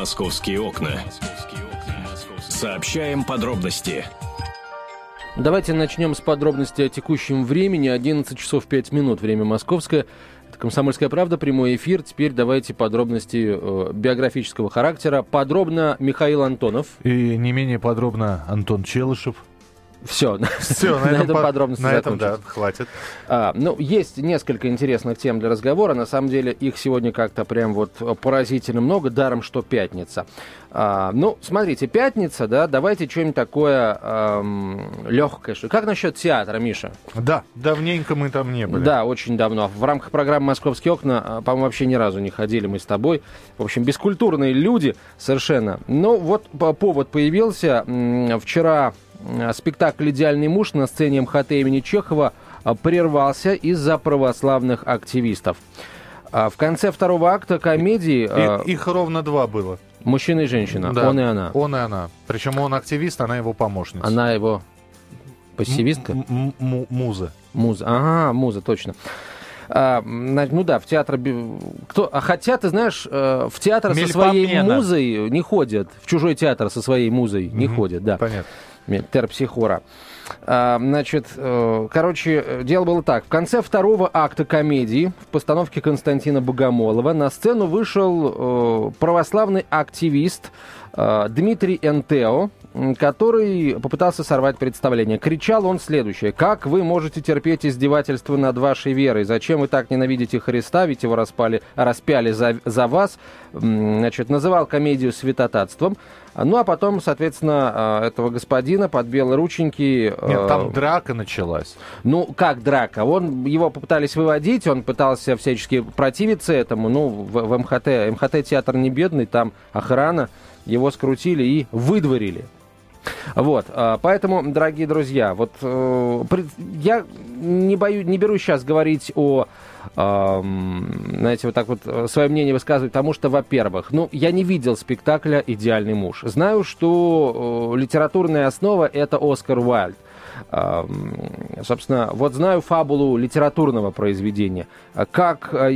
Московские окна. Сообщаем подробности. Давайте начнем с подробностей о текущем времени. 11 часов 5 минут, время московское. Это «Комсомольская правда», прямой эфир. Теперь давайте подробности э, биографического характера. Подробно Михаил Антонов. И не менее подробно Антон Челышев. Все, Все, на, этом, по- подробности на этом, да, хватит. А, ну, есть несколько интересных тем для разговора. На самом деле их сегодня как-то прям вот поразительно много, даром, что пятница. А, ну, смотрите, пятница, да, давайте что-нибудь такое легкое. Что... Как насчет театра, Миша? Да, давненько мы там не были. Да, очень давно. В рамках программы «Московские окна», а, по-моему, вообще ни разу не ходили мы с тобой. В общем, бескультурные люди совершенно. Но вот по- повод появился. Вчера спектакль «Идеальный муж» на сцене МХТ имени Чехова а, прервался из-за православных активистов. А В конце второго акта комедии И- их ровно два было. мужчина и женщина, Да. он и она. Он и она. Причем он активист, она его помощница. Она его пассивистка? М- м- м- муза. Муза. Ага, муза, точно. А, ну да, в театр... Кто, а хотя, ты знаешь, э, в театр со своей музой не ходят. В чужой театр со своей музой не Мгм. ходят, да. Понятно. Терпсихора. А, значит, э, короче, дело было так. В конце второго акта комедии в постановке Константина Богомолова на сцену вышел э, православный активист э, Дмитрий Энтео, который попытался сорвать представление. Кричал он следующее. «Как вы можете терпеть издевательства над вашей верой? Зачем вы так ненавидите Христа? Ведь его распали, распяли за, за вас». Значит, называл комедию святотатством. Ну, а потом, соответственно, э, этого господина под белые рученьки... э, Нет, там драка началась. Ну, как драка? Он, его попытались выводить, он пытался всячески противиться этому. Ну, в, в МХТ. МХТ театр не бедный, там охрана. Его скрутили и выдворили. Вот, а, поэтому, дорогие друзья, вот э, я не бою, не берусь сейчас говорить о, знаете, вот так вот э, свое мнение высказывать, потому что, во-первых, ну, я не видел спектакля «Идеальный муж». Знаю, что э, литературная основа — это Оскар Уайльд. Собственно, вот знаю фабулу литературного произведения. Как э,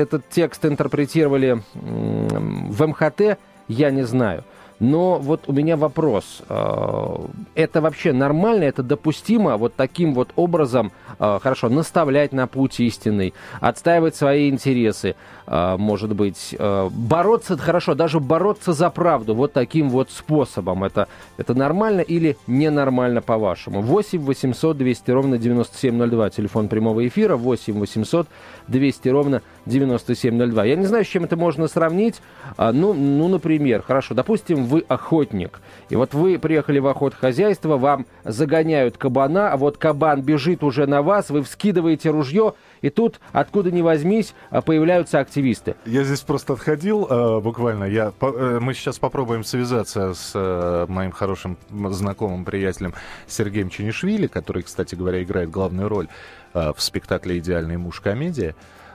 этот текст интерпретировали в МХТ, я не знаю. Но вот у меня вопрос. э, Это вообще нормально, это допустимо вот таким вот образом, э, хорошо, наставлять на путь истинный, отстаивать свои интересы, может быть, э, бороться, хорошо, даже бороться за правду вот таким вот способом. Это, это нормально или ненормально по-вашему? 8 800 200 ровно 9702, телефон прямого эфира, 8 800 200 ровно 9702. Я не знаю, с чем это можно сравнить. А, ну, ну, например, хорошо, допустим, вы охотник, и вот вы приехали в охотхозяйство, вам загоняют кабана, а вот кабан бежит уже на вас, вы вскидываете ружье, и тут, откуда ни возьмись, а, появляются активисты. Я здесь просто отходил э, буквально. Я, э, мы сейчас попробуем связаться с э, моим хорошим знакомым приятелем Сергеем Чинишвили, который, кстати говоря, играет главную роль э, в спектакле «Идеальный муж. Комедия».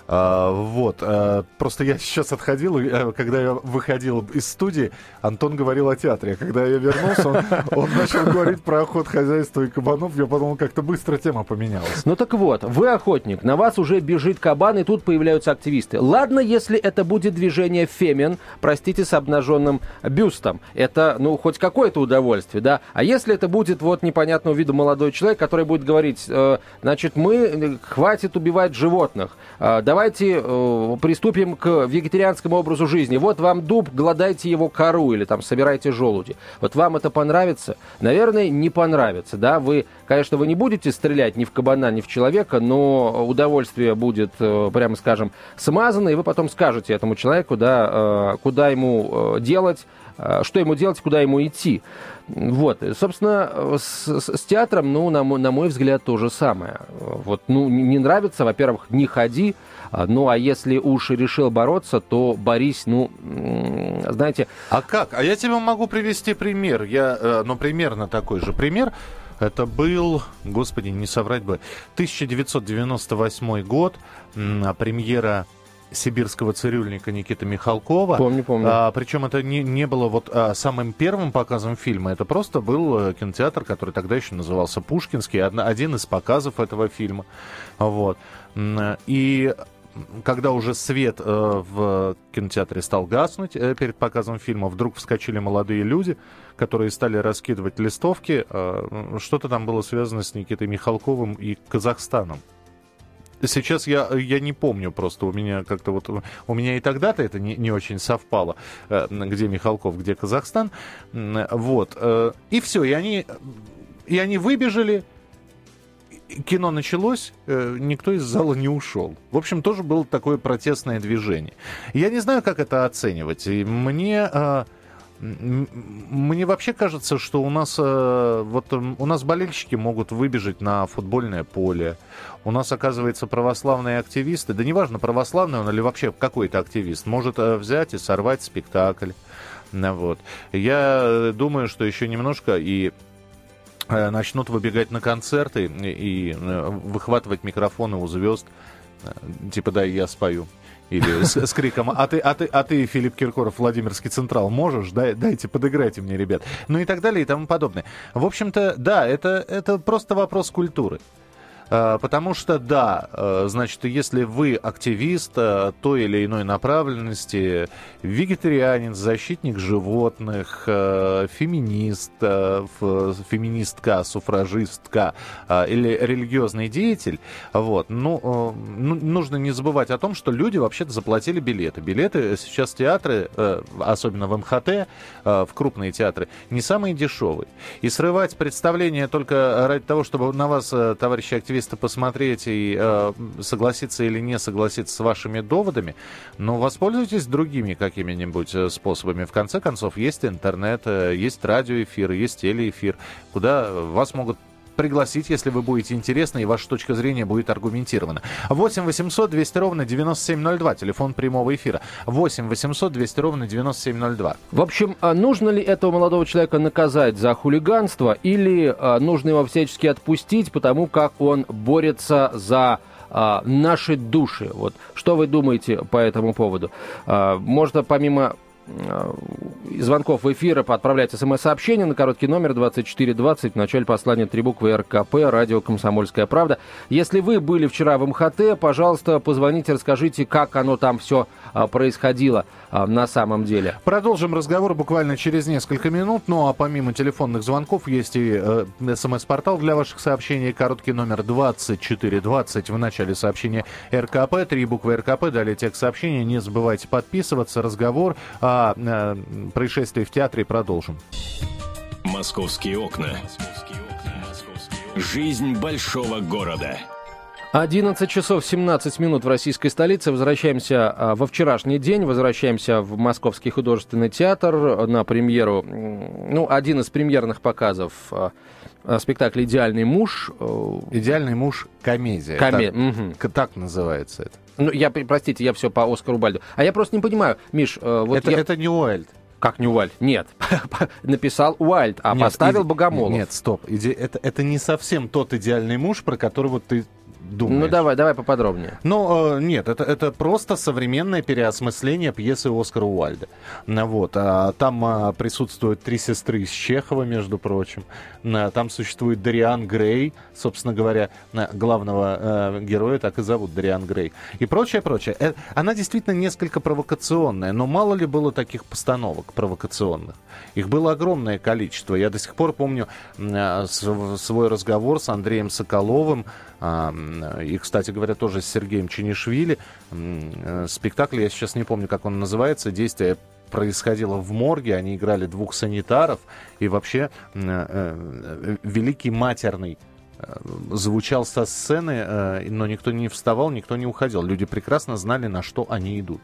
А, вот, э, просто я сейчас отходил, э, когда я выходил из студии, Антон говорил о театре. А Когда я вернулся, он, начал говорить про охот хозяйства и кабанов. Я подумал, как-то быстро тема поменялась. Ну так вот, вы охотник, на вас уже бежит кабан, и тут появляются активисты. Ладно, если это будет движение фемен, простите, с обнаженным бюстом. Это, ну, хоть какое-то удовольствие, да? А если это будет вот непонятного вида молодой человек, который будет говорить, э, значит, мы, э, хватит убивать животных, э, давайте э, приступим к вегетарианскому образу жизни. Вот вам дуб, гладайте его кору или там собирайте желуди. Вот вам это понравится? Наверное, не понравится, да? Вы, конечно, вы не будете стрелять ни в кабана, ни в человека, но удовольствие будет, э, прямо скажем, смазано, и вы потом скажете этому человеку, да, э, куда ему э, делать, э, что ему делать, куда ему идти. Вот, собственно, с, с- театром, ну, на, на мой взгляд, то же самое. Вот, ну, не нравится, во-первых, не ходи, ну, а если уж решил бороться, то борись, ну, знаете, А как? А я тебе могу привести пример. Я, э, ну, примерно такой же пример. Это был, господи, не соврать бы, 1998 год, а, премьера сибирского цирюльника Никиты Михалкова. помню, помню. А, причем это не, не было вот а, самым первым показом фильма, это просто был э, кинотеатр, который тогда еще назывался Пушкинский, одна- один из показов этого фильма. Вот. И когда уже свет э, в кинотеатре стал гаснуть э, перед показом фильма, вдруг вскочили молодые люди, которые стали раскидывать листовки. Э, что-то там было связано с Никитой Михалковым и Казахстаном. Сейчас я, я не помню просто, у меня как-то вот, у меня и тогда-то это не, не очень совпало, где Михалков, где Казахстан, вот, и все, и они, и они выбежали, кино началось, э, никто из зала не ушел. В общем, тоже было такое протестное движение. Я не знаю, как это оценивать. Мне... Э, мне вообще кажется, что у нас э, вот у нас болельщики могут выбежать на футбольное поле. У нас, оказывается, православные активисты, да неважно, православный он или вообще какой-то активист, может взять и сорвать спектакль. Вот. Я думаю, что еще немножко и Э, начнут выбегать на концерты и э, выхватывать микрофоны у звезд, э, типа «дай я спою». Или с, с криком «А ты, а, ты, «А ты, Филипп Киркоров, Владимирский Централ, можешь? Дай, дайте, подыграйте мне, ребят». Ну и так далее и тому подобное. В общем-то, да, это, это просто вопрос культуры. Э, потому что, да, э, значит, если вы активист э, той или иной направленности, вегетарианин, защитник животных, феминист, феминистка, суфражистка или религиозный деятель, вот, ну, ну, нужно не забывать о том, что люди вообще-то заплатили билеты. Билеты сейчас театры, особенно в МХТ, в крупные театры, не самые дешевые. И срывать представление только ради того, чтобы на вас, товарищи активисты, активиста посмотреть и э, согласиться или не согласиться с вашими доводами, но воспользуйтесь другими какими-нибудь э, способами. В конце концов, есть интернет, э, есть радиоэфир, есть телеэфир, куда вас могут пригласить, если вы будете интересны и ваша точка зрения будет аргументирована. 8 800 200 ровно 9702, телефон прямого эфира. 8 800 200 ровно 9702. В общем, а нужно ли этого молодого человека наказать за хулиганство или а, нужно его всячески отпустить, потому как он борется за а, наши души. Вот что вы думаете по этому поводу? Можно помимо Э, звонков в эфир отправлять смс-сообщение на короткий номер 2420 в начале послания три буквы РКП, радио «Комсомольская правда». Если вы были вчера в МХТ, пожалуйста, позвоните, расскажите, как оно там все а, происходило а, на самом деле. Продолжим разговор буквально через несколько минут. Ну а помимо телефонных звонков есть и э, смс-портал для ваших сообщений. Короткий номер 2420 в начале сообщения РКП. Три буквы РКП. Далее текст сообщения. Не забывайте подписываться. Разговор о э, происшествии в театре продолжим. Московские окна. Жизнь большого города. 11 часов 17 минут в российской столице. Возвращаемся а, во вчерашний день. Возвращаемся в Московский художественный театр на премьеру. Ну, один из премьерных показов а, а, спектакля «Идеальный муж». «Идеальный муж. Комедия». Коме... Так, угу. так называется это. Ну, я, простите, я все по Оскару Бальду. А я просто не понимаю, Миш, э, вот это, я... это не Уайльд. Как не Уайльд? Нет. Написал Уайльд, а нет, поставил иде... Богомолов. Нет, стоп. Иде... Это, это не совсем тот идеальный муж, про которого ты думаешь? Ну давай, давай поподробнее. Ну, э, нет, это, это просто современное переосмысление пьесы Оскара Уальда. Вот. А, там а, присутствуют три сестры из Чехова, между прочим. Там существует Дариан Грей, собственно говоря, главного героя так и зовут Дариан Грей. И прочее, прочее. Э, она действительно несколько провокационная, но мало ли было таких постановок провокационных. Их было огромное количество. Я до сих пор помню свой разговор с Андреем Соколовым, и, кстати говоря, тоже с Сергеем Чинишвили. Э, спектакль, я сейчас не помню, как он называется, действие происходило в морге, они играли двух санитаров, и вообще э, э, великий матерный звучал со сцены, но никто не вставал, никто не уходил. Люди прекрасно знали, на что они идут.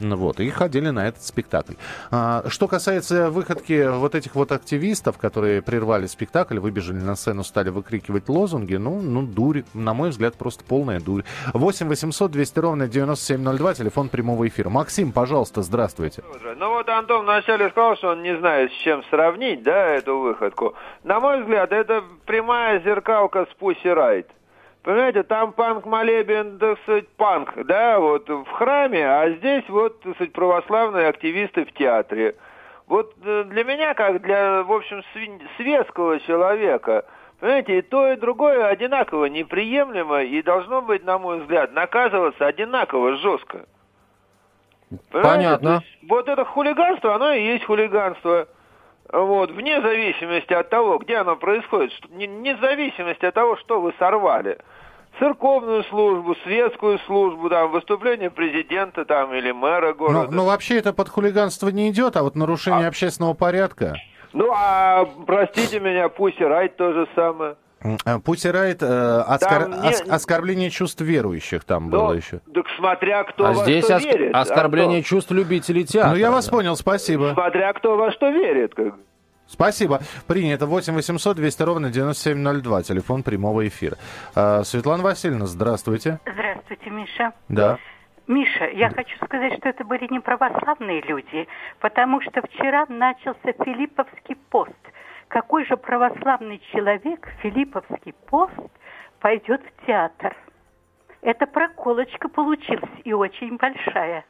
Вот, и ходили на этот спектакль. А, что касается выходки вот этих вот активистов, которые прервали спектакль, выбежали на сцену, стали выкрикивать лозунги, ну, ну, дурь, на мой взгляд, просто полная дурь. 8 800 200 ровно 9702, телефон прямого эфира. Максим, пожалуйста, здравствуйте. Ну вот Антон вначале сказал, что он не знает, с чем сравнить, да, эту выходку. На мой взгляд, это прямая зеркалка с Пусси Райт. Понимаете, там панк-молебен, так сказать, панк, да, вот в храме, а здесь вот, так сказать, православные активисты в театре. Вот э, для меня, как для, в общем, светского человека, Понимаете, и то, и другое одинаково неприемлемо и должно быть, на мой взгляд, наказываться одинаково жестко. Понимаете? Понятно. Есть вот это хулиганство, оно и есть хулиганство. Вот, вне зависимости от того, где оно происходит, что, не, вне зависимости от того, что вы сорвали. Церковную службу, светскую службу, там, выступление президента там, или мэра Ну, города. ну, вообще это под хулиганство не идет, а вот нарушение общественного порядка. Ну, а простите меня, пусть и райт то же самое. Пути Райт, э, оскор- не- ос- оскорбление чувств верующих там Но, было еще. Так смотря кто А во здесь что оск- верит. а оскорбление кто- чувств любителей театра. Ну, я вас да. понял, спасибо. Смотря кто во что верит. Как. бы. Спасибо. Принято. 8 800 200 ровно 9702. Телефон прямого эфира. А, Светлана Васильевна, здравствуйте. Здравствуйте, Миша. Да. Миша, я хочу сказать, что это были не православные люди, потому что вчера начался Филипповский пост. Какой же православный человек Филипповский пост пойдет в театр? Это проколочка получилась и очень большая.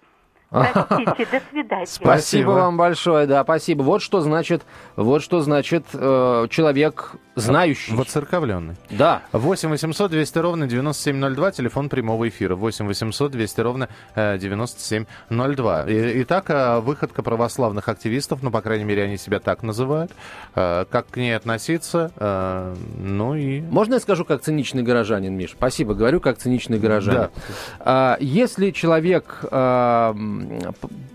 Простите, до свидания. Спасибо Спасибо. вам большое, да, спасибо. Вот что значит, вот что значит э, человек знающий. Воцерковленный. Да. 8 800 200 ровно 9702. Телефон прямого эфира. 8 800 200 ровно э, 9702. И- Итак, э, выходка православных активистов, ну, по крайней мере, они себя так называют. Э, Как к ней относиться? Э, Ну и... Можно я скажу как циничный горожанин, Миш? Спасибо, говорю как циничный горожанин. Да. А, если человек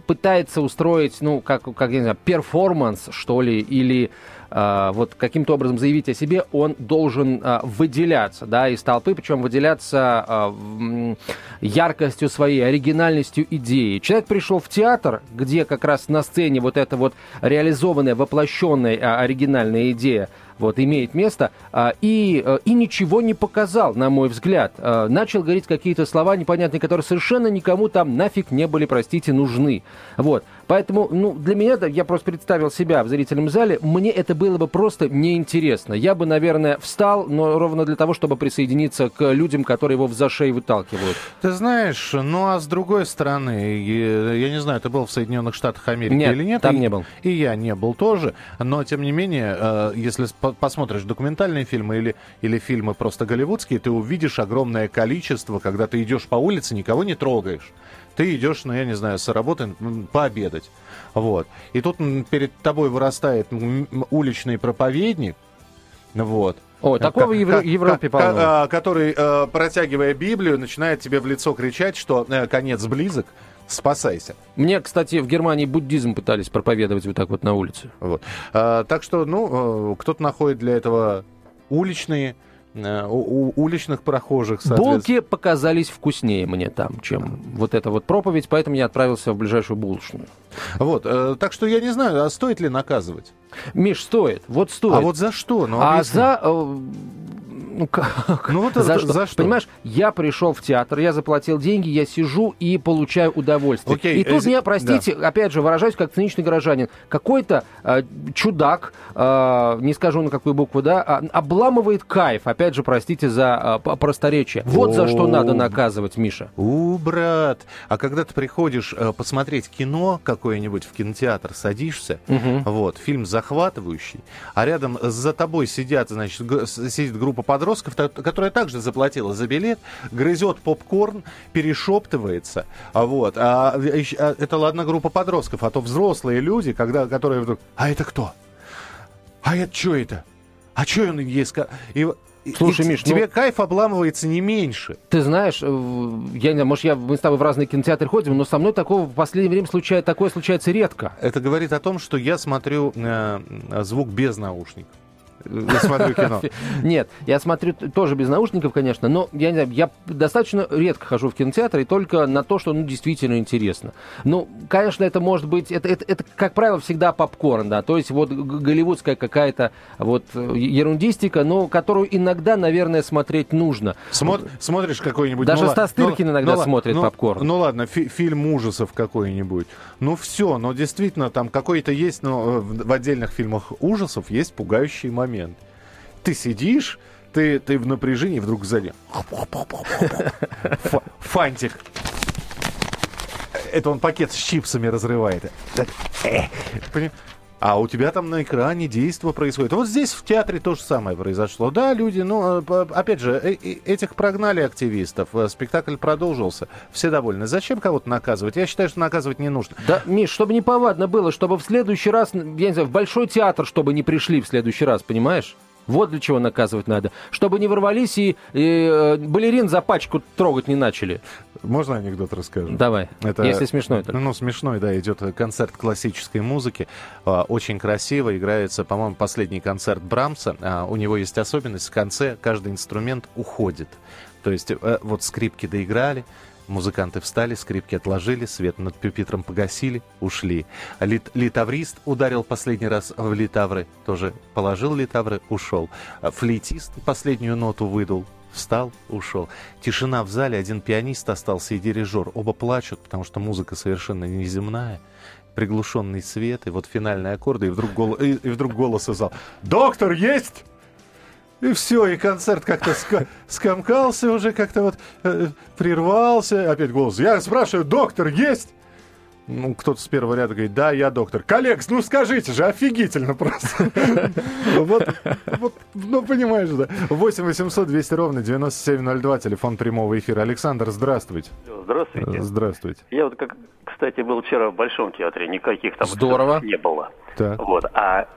пытается устроить, ну, как, как я не знаю, перформанс, что ли, или вот каким-то образом заявить о себе, он должен а, выделяться, да, из толпы, причем выделяться м, яркостью своей, оригинальностью идеи. Человек пришел в театр, где как раз на сцене вот эта вот реализованная, воплощенная оригинальная идея вот, имеет место, а, и, э, и ничего не показал, на мой взгляд. А, Начал говорить какие-то слова непонятные, которые совершенно никому там нафиг не были, простите, нужны. Вот. Поэтому, ну, для меня, я просто представил себя в зрительном зале, мне это было бы просто неинтересно. Я бы, наверное, встал, но ровно для того, чтобы присоединиться к людям, которые его в зашей выталкивают. Ты знаешь, ну а с другой стороны, и- я не знаю, ты был в Соединенных Штатах Америки Нет, или нет? там и, не был. И я не был тоже, но тем не менее, э, если посмотришь документальные фильмы или, или фильмы просто голливудские, ты увидишь огромное количество, когда ты идешь по улице, никого не трогаешь. Ты идешь, ну, я не знаю, с работы пообедать. Вот. И тут перед тобой вырастает уличный проповедник, вот. Ой, такого в Евро- Ка- Европе ка- полно. а, который, э, протягивая Библию, начинает тебе в лицо кричать, что э, конец близок, спасайся. Мне, кстати, в Германии буддизм пытались проповедовать вот так вот на улице. Вот. А, так что, ну, э, кто-то находит для этого уличные, э, у- у- уличных прохожих. Булки показались вкуснее мне там, чем вот эта вот проповедь, поэтому я отправился в ближайшую булочную. Вот, э, так что я не знаю, а стоит ли наказывать? Миш, стоит, вот стоит. А вот за что? Ну, А за... э, Ну, как? Ну, вот за, это- что? за что? Понимаешь, я пришел в театр, я заплатил деньги, я сижу и получаю удовольствие. Окей, и тут э, меня, простите, опять же, выражаюсь как циничный горожанин, какой-то э, чудак, э, не скажу на какую букву, да, а, обламывает кайф, опять же, простите за э, просторечие. Вот за что О. надо наказывать, Миша. У, брат, а когда ты приходишь э, посмотреть кино какое-нибудь в кинотеатр, садишься, вот, фильм захватывающий, а рядом за тобой сидят, значит, сидит группа подростков, та- которая также заплатила за билет, грызет попкорн, перешептывается, а вот, а, ещё- а это ладно группа подростков, а то взрослые люди, когда, которые вдруг, а это кто? А это что это? А что он ей сказал? И, Слушай, и Миш, тебе ну- кайф обламывается не меньше. Ты знаешь, э, я не может, я, мы с тобой в разные кинотеатры ходим, но со мной такого в последнее время случается, такое случается редко. Это говорит о том, что я смотрю э, звук без наушников. Я смотрю кино. Нет, я смотрю тоже без наушников, конечно, но я не знаю, я достаточно редко хожу в кинотеатр и только на то, что ну, действительно интересно. Ну, конечно, это может быть, это, это, это, как правило, всегда попкорн, да, то есть вот голливудская какая-то вот э, ерундистика, но которую иногда, наверное, смотреть нужно. Смо- смотришь какой-нибудь... Даже ла- Стастыркин иногда ла- смотрит ну, попкорн. Ну ладно, фи- фильм ужасов какой-нибудь. Ну все, но действительно там какой-то есть, но э, в отдельных фильмах ужасов есть пугающий момент. Ты сидишь, ты, ты в напряжении, вдруг сзади... Фа- Фантик. Это он пакет с чипсами разрывает. А у тебя там на экране действо происходит. Вот здесь в театре то же самое произошло. Да, люди, ну, э, опять же, э- этих прогнали активистов, э, спектакль продолжился, все довольны. Зачем кого-то наказывать? Я считаю, что наказывать не нужно. Да, Миш, чтобы не повадно было, чтобы в следующий раз, я не знаю, в Большой театр, чтобы не пришли в следующий раз, понимаешь? Вот для чего наказывать надо. Чтобы не ворвались и, и, э, балерин за пачку трогать не начали. Можно анекдот расскажу? Давай, Это, если смешной только. Ну, смешной, да, идет концерт классической музыки. А, Очень красиво играется, по-моему, последний концерт Брамса. А, У него есть особенность, в конце каждый инструмент уходит. То есть э, вот скрипки доиграли, музыканты встали, скрипки отложили, свет над пюпитром погасили, ушли. Лит- литаврист ударил последний раз в литавры, тоже положил литавры, ушел. Флейтист последнюю ноту выдул, Встал, ушел. Тишина в зале, один пианист остался и дирижер. Оба плачут, потому что музыка совершенно неземная. Приглушенный свет, и вот финальные аккорды, и вдруг, гол... и, и вдруг голос из зала. «Доктор, есть?» И все, и концерт как-то ска- скомкался уже, как-то вот э, прервался. Опять голос. Я спрашиваю, доктор есть? Ну, кто-то с первого ряда говорит, да, я доктор. Коллег, ну скажите же, офигительно просто. Вот, ну понимаешь, да. 8 800 200 ровно 9702, телефон прямого эфира. Александр, здравствуйте. Здравствуйте. Здравствуйте. Я вот, как, кстати, был вчера в Большом театре, никаких там Здорово. не было. Так. Вот. А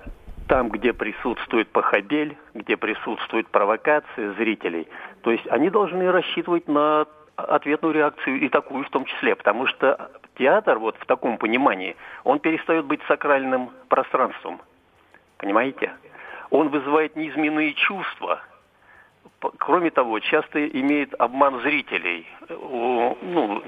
там, где присутствует похабель, где присутствует провокация зрителей, то есть они должны рассчитывать на ответную реакцию и такую в том числе, потому что театр вот в таком понимании, он перестает быть сакральным пространством, понимаете? Он вызывает неизменные чувства, Кроме того, часто имеет обман зрителей. Ну,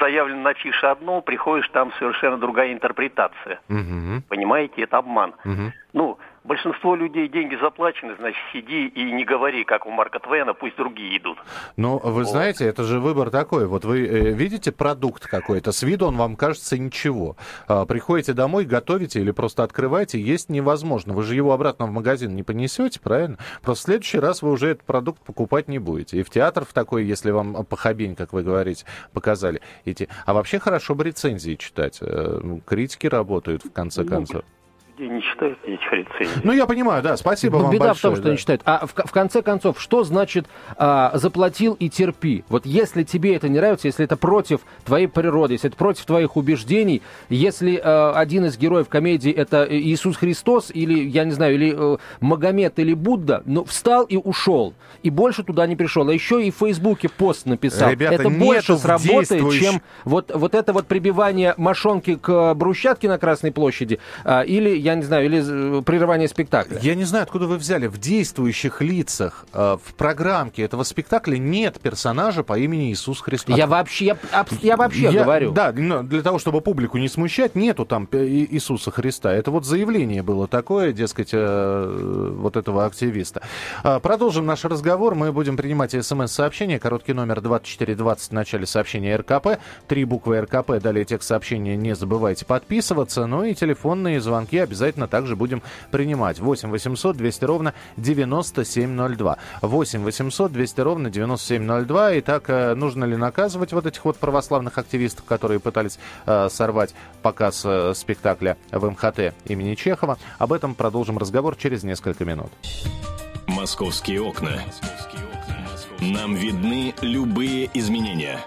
заявлено на фише одно, приходишь, там совершенно другая интерпретация. Мгм, Понимаете, это обман. мгм. Ну, большинство людей деньги заплачены, значит, сиди и не говори, как у Марка Твена, пусть другие идут. Ну, вы знаете, это же выбор такой. Вот вы э, видите продукт какой-то, с виду он вам кажется ничего. А, приходите домой, готовите или просто открываете, есть невозможно. Вы же его обратно в магазин не понесете, правильно? Просто в следующий раз вы уже этот продукт покупать не будете. И в театр в такой, если вам похабень, как вы говорите, показали, идти. А вообще хорошо бы рецензии читать. Э, ну, Критики работают, в конце Ну, концов. Не читают этих рецензий. Ну, я понимаю, да, спасибо Ну, вам беда большое. в том, что да. не читают. А в, в конце концов, что значит а, заплатил и терпи? Вот если тебе это не нравится, если это против твоей природы, если это против твоих убеждений, если а, один из героев комедии это Иисус Христос или, я не знаю, или э, Магомед или Будда, ну, встал и ушел. И больше туда не пришел. А еще и в Фейсбуке пост написал. Ребята, это больше сработает, действующ- чем вот, вот это вот прибивание мошонки к брусчатке на Красной площади, а, или, я не знаю, или э, прерывание спектакля. Я не знаю, откуда вы взяли. В действующих лицах, э, в программке этого спектакля нет персонажа по имени Иисус Христос. Я вообще, я, я вообще Я- говорю. Да, для того, чтобы публику не смущать, нету там э, Иисуса Христа. Это вот заявление было такое, дескать, э, вот этого активиста. А, Продолжим наш разговор. Мы будем принимать смс-сообщения. Короткий номер 2420 в начале сообщения РКП. Три буквы РКП. Далее текст сообщения не забывайте подписываться. Ну и телефонные звонки обязательно также будем принимать. 8 800 200 ровно 9702. 8 800 200 ровно 9702. Итак, э, нужно ли наказывать вот этих вот православных активистов, которые пытались э, сорвать показ э, спектакля в МХТ имени Чехова? Об этом продолжим разговор через несколько минут. Московские окна. Нам видны любые изменения.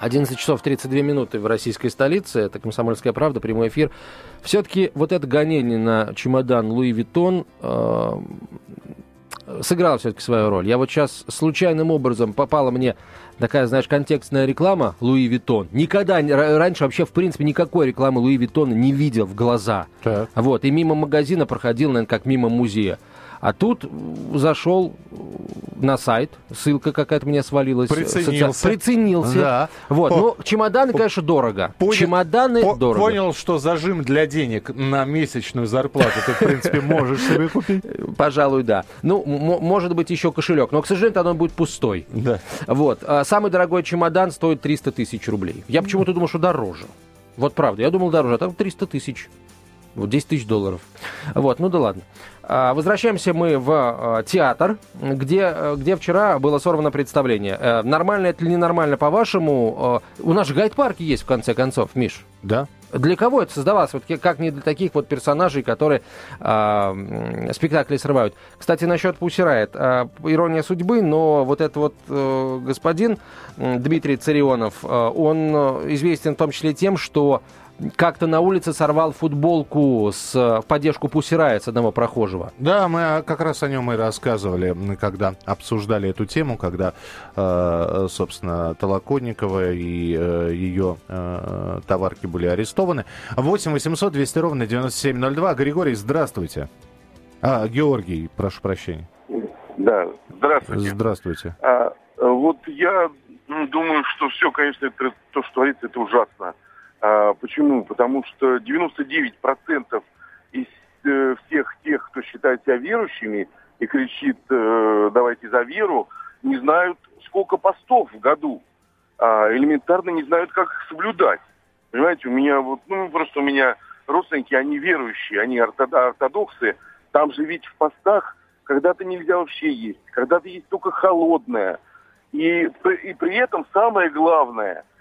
11 часов 32 минуты в российской столице. Это «Комсомольская правда», прямой эфир. Все-таки вот это гонение на чемодан Луи Виттон э, сыграло все-таки свою роль. Я вот сейчас случайным образом попала мне такая, знаешь, контекстная реклама Луи Виттон. Никогда раньше вообще, в принципе, никакой рекламы Луи Виттона не видел в глаза. Так. Вот, и мимо магазина проходил, наверное, как мимо музея. А тут зашел на сайт, ссылка какая-то мне свалилась. Приценился. Соци- Приценился. Да. Вот, По- ну, чемоданы, конечно, дорого. Понял- Чемоданы по- дорого. Понял, что зажим для денег на месячную зарплату ты, в принципе, можешь себе купить. Пожалуй, да. Ну, может быть, еще кошелек, но, к сожалению, он будет пустой. Да. Вот. А самый дорогой чемодан стоит 300 тысяч рублей. Я почему-то думал, что дороже. Вот правда, я думал дороже, а там 300 тысяч. Вот 10 тысяч долларов. Вот, ну да ладно. А, возвращаемся мы в а, театр, где, где вчера было сорвано представление. Э, нормально это или ненормально, по-вашему? Э, у нас же гайд-парки есть, в конце концов, Миш. Да. Для кого это создавалось? Вот как не для таких вот персонажей, которые э, спектакли срывают. Кстати, насчет Пусирает. Э, ирония судьбы, но вот этот вот э, господин э, Дмитрий Царионов, э, он известен в том числе тем, что как-то на улице сорвал футболку с в поддержку Пусирая с одного прохожего. Да, мы как раз о нем и рассказывали, когда обсуждали эту тему, когда, э, собственно, Толоконникова и э, ее э, товарки были арестованы. 8 800 200 ровно 9702. Григорий, здравствуйте. А, Георгий, прошу прощения. Да, здравствуйте. Здравствуйте. А, вот я думаю, что все, конечно, это, то, что творится, это ужасно. А, почему? Потому что 99% из э, всех тех, кто считает себя верующими и кричит э, «давайте за веру», не знают, сколько постов в году. А, элементарно не знают, как их соблюдать. Понимаете, у меня вот, ну, просто у меня родственники, они верующие, они ортодоксы. Там же ведь в постах когда-то нельзя вообще есть, когда-то есть только холодное. И, и при этом самое главное –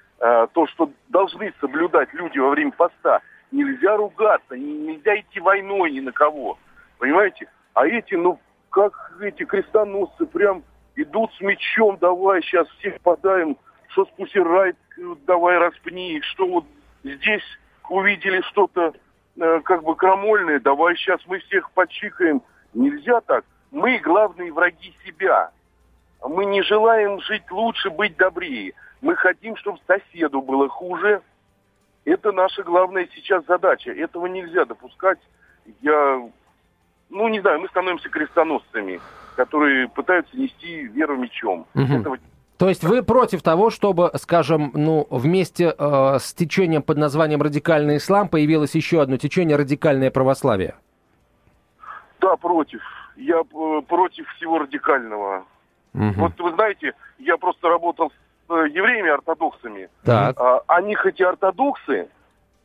то, что должны соблюдать люди во время поста. Нельзя ругаться, нельзя идти войной ни на кого. Понимаете? А эти, ну, как эти крестоносцы, прям идут с мечом, давай сейчас всех подаем, что спусирает, давай распни что вот здесь увидели что-то э, как бы крамольное, давай сейчас мы всех подчикаем. Нельзя так. Мы главные враги себя. Мы не желаем жить лучше, быть добрее. Мы хотим, чтобы соседу было хуже. Это наша главная сейчас задача. Этого нельзя допускать. Я, ну не знаю, мы становимся крестоносцами, которые пытаются нести веру мечом. Угу. Этого то есть вы против того, чтобы, скажем, ну, вместе э, с течением под названием радикальный ислам появилось еще одно течение радикальное православие? Да, против. Я э, против всего радикального. Угу. Вот вы знаете, я просто работал с евреями ортодоксами. Так. А, они хоть и ортодоксы,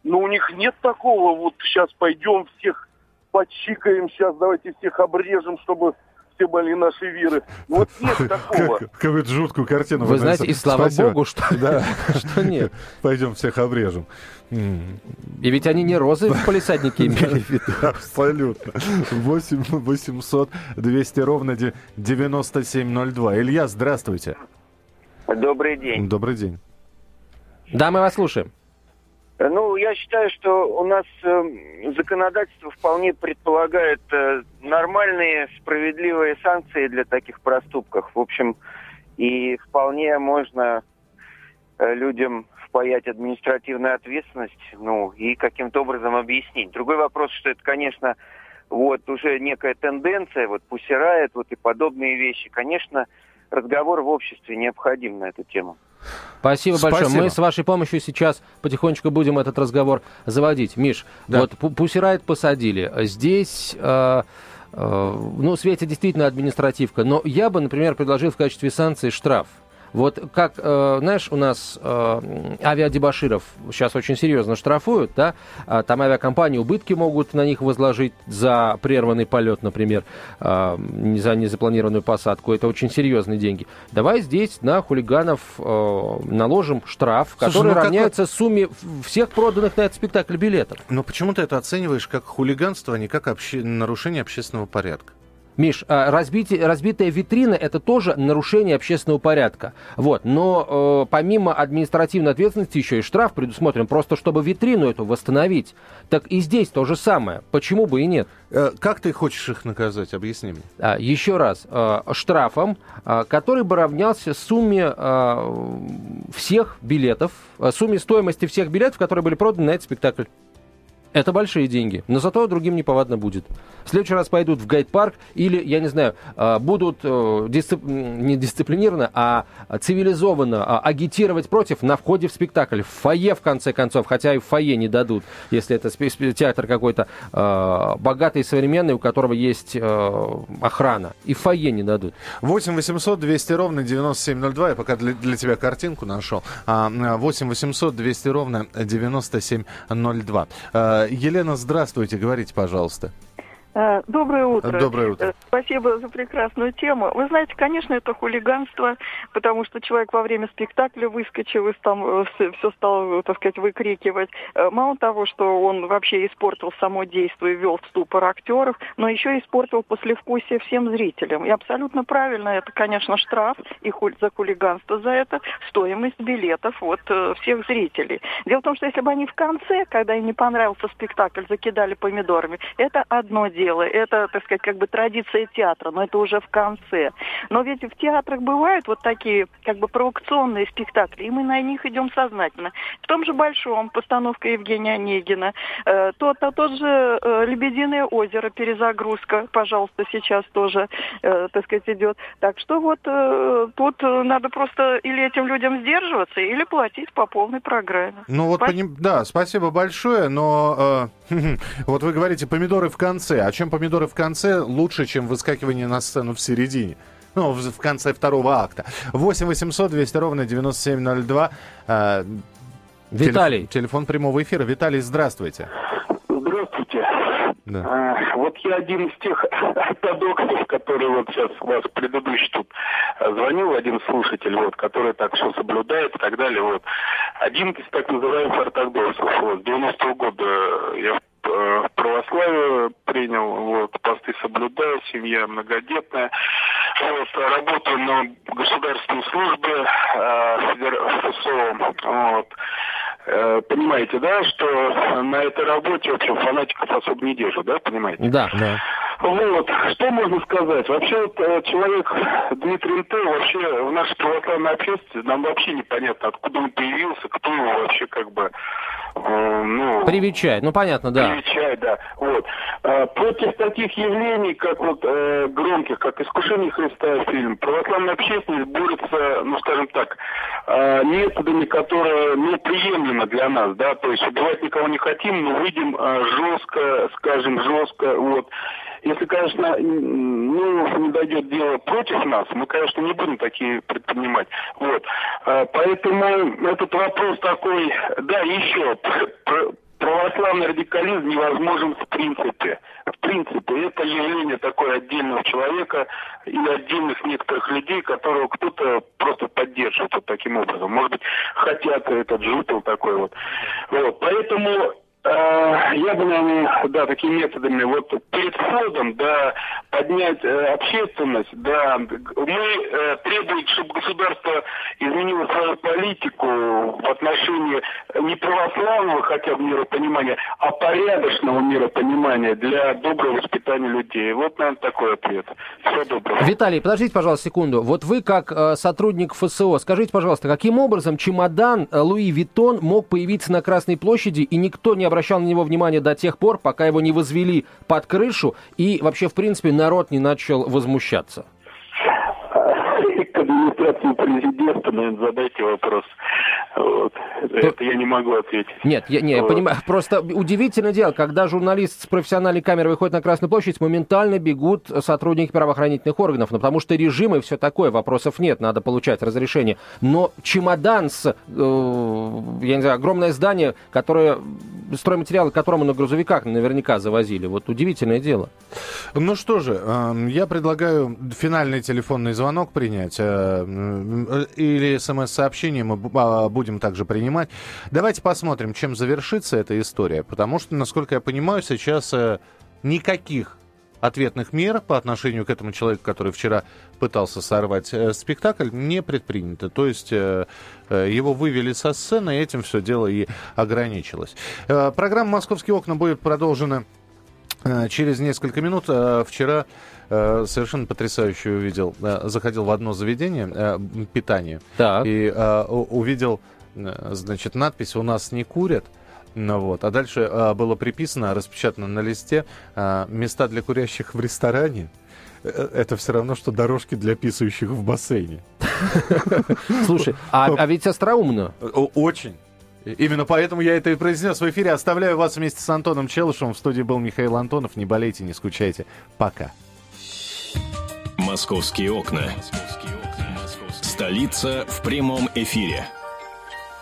но у них нет такого, вот сейчас пойдем всех подчикаем, сейчас давайте всех обрежем, чтобы все были наши веры. Ну, вот нет такого. Какую-то жуткую картину. Вы знаете, и слава богу, что, да. что нет. Пойдем всех обрежем. И ведь они не розы в полисаднике имели в виду. Абсолютно. 8 800 200 ровно 9702. Илья, здравствуйте. Добрый день. Добрый день. Да, мы вас слушаем. Ну, я считаю, что у нас э, законодательство вполне предполагает э, нормальные, справедливые санкции для таких проступков. В общем, и вполне можно э, людям впаять административную ответственность, ну, и каким-то образом объяснить. Другой вопрос, что это, конечно, вот уже некая тенденция, вот пусирает, вот и подобные вещи. Конечно, разговор в обществе необходим на эту тему. Спасибо, Спасибо большое. Мы с вашей помощью сейчас потихонечку будем этот разговор заводить. Миш, да. вот Пусирайт посадили. Здесь... Э, э, ну, Светя действительно административка, но я бы, например, предложил в качестве санкции штраф. Вот как, э, знаешь, у нас э, авиадебаширов сейчас очень серьезно штрафуют, да, а там авиакомпании убытки могут на них возложить за прерванный полет, например, э, за незапланированную посадку. Это очень серьезные деньги. Давай здесь на хулиганов э, наложим штраф, Слушай, который ну равняется как... сумме всех проданных на этот спектакль билетов. Но почему ты это оцениваешь как хулиганство, а не как обще... нарушение общественного порядка? Миш, а, разбитие, разбитая витрина – это тоже нарушение общественного порядка. Вот. Но э, помимо административной ответственности еще и штраф предусмотрен, просто чтобы витрину эту восстановить. Так и здесь то же самое. Почему бы и нет? Э, как ты хочешь их наказать? Объясни мне. А, еще раз. Э, штрафом, э, который бы равнялся сумме э, всех билетов, сумме стоимости всех билетов, которые были проданы на этот спектакль. Это большие деньги, но зато другим неповадно будет. В следующий раз пойдут в гайд-парк или, я не знаю, а, будут э, дисцип... не дисциплинированно, а цивилизованно а, агитировать против на входе в спектакль, в фойе, в конце концов, хотя и в фойе не дадут, если это театр какой-то э, богатый современный, у которого есть э, охрана, и в фойе не дадут. 8 800 200 ровно 9702, я пока для, для тебя картинку нашел. 8 800 200 ровно 9702. Елена, здравствуйте, говорите, пожалуйста. Э, доброе утро. Доброе утро. Э, спасибо за прекрасную тему. Вы знаете, конечно, это хулиганство, потому что человек во время спектакля выскочил и там все стал, так сказать, выкрикивать. Э, мало того, что он вообще испортил само действие, ввел в ступор актеров, но еще испортил послевкусие всем зрителям. И абсолютно правильно, это, конечно, штраф и хуль за хулиганство за это, стоимость билетов вот всех зрителей. Дело в том, что если бы они в конце, когда им не понравился спектакль, закидали помидорами, это одно дело дело. Это, так сказать, как бы традиция театра, но это уже в конце. Но ведь в театрах бывают вот такие как бы провокационные спектакли, и мы на них идем сознательно. В том же Большом постановка Евгения Онегина, э, тот, а тот же э, Лебединое озеро, перезагрузка, пожалуйста, сейчас тоже, э, так сказать, идет. Так что вот э, тут надо просто или этим людям сдерживаться, или платить по полной программе. Ну вот, Спасибо. поним... да, спасибо большое, но э, вот вы говорите помидоры в конце, а чем помидоры в конце лучше, чем выскакивание на сцену в середине? Ну, в, в конце второго акта. 8 800 200 ровно 9702. Э, Виталий. Телефон, телефон прямого эфира. Виталий, здравствуйте. Здравствуйте. Да. А, вот я один из тех ортодоксов, который вот сейчас у вас предыдущий тут звонил, один слушатель, вот, который так все соблюдает и так далее. Вот. Один из так называемых ортодоксов. Вот, 90-го года я в православие принял, вот, посты соблюдаю, семья многодетная. Вот, работаю на государственной службе э, ФСО. Вот. Э, понимаете, да, что на этой работе, в общем, фанатиков особо не держат, да, понимаете? Да, да. Вот, что можно сказать? Вообще, вот, э, человек Дмитрий Н.Т. вообще в нашей православной общественности, нам вообще непонятно, откуда он появился, кто его вообще как бы Э, ну, Привечает, ну понятно, да. Привечает, да. Вот. А, против таких явлений, как вот э, громких, как «Искушение Христа» фильм, православная общественность борется, ну скажем так, э, методами, которые ну, приемлемы для нас, да, то есть убивать никого не хотим, но выйдем э, жестко, скажем, жестко, вот. Если, конечно, ну, не дойдет дело против нас, мы, конечно, не будем такие предпринимать. Вот. А, поэтому этот вопрос такой, да, еще, православный радикализм невозможен в принципе. В принципе, это явление такое отдельного человека и отдельных некоторых людей, которого кто-то просто поддерживает вот таким образом. Может быть, хотят этот жутел такой вот. Вот. Поэтому я бы, наверное, да, такими методами, вот перед входом, да, поднять э, общественность, да, мы э, требуем, чтобы государство изменило свою политику в отношении не православного хотя бы миропонимания, а порядочного миропонимания для доброго воспитания людей. Вот, наверное, такой ответ. Всего доброго. Виталий, подождите, пожалуйста, секунду. Вот вы как э, сотрудник ФСО, скажите, пожалуйста, каким образом чемодан э, Луи Виттон мог появиться на Красной площади, и никто не обращал на него внимания до тех пор, пока его не возвели под крышу, и вообще, в принципе, народ не начал возмущаться? К администрации президента, наверное, задайте вопрос. Вот. Это я не могу ответить. Нет, я, не, вот. я понимаю. Просто удивительное дело, когда журналист с профессиональной камерой выходит на Красную площадь, моментально бегут сотрудники правоохранительных органов. Ну, потому что режим и все такое, вопросов нет, надо получать разрешение. Но чемодан с, э, я не знаю, огромное здание, которое, стройматериалы которому на грузовиках наверняка завозили. Вот удивительное дело. Ну что же, э, я предлагаю финальный телефонный звонок принять. Э, или смс-сообщение мы будем будем также принимать. Давайте посмотрим, чем завершится эта история, потому что, насколько я понимаю, сейчас э, никаких ответных мер по отношению к этому человеку, который вчера пытался сорвать э, спектакль, не предпринято. То есть его вывели со сцены, и этим все дело и ограничилось. Программа «Московские окна» будет продолжена через несколько минут. Э, вчера э, совершенно потрясающе увидел. Э, заходил в одно заведение э, питания так. и э, увидел, э, значит, надпись «У нас не курят». Ну вот. А дальше э, было приписано, распечатано на листе, э, места для курящих в ресторане. Э, это все равно, что дорожки для писающих в бассейне. Слушай, а, а ведь остроумно. Очень. Именно поэтому я это и произнес в эфире. Оставляю вас вместе с Антоном Челышевым. В студии был Михаил Антонов. Не болейте, не скучайте. Пока. Московские окна. Столица в прямом эфире.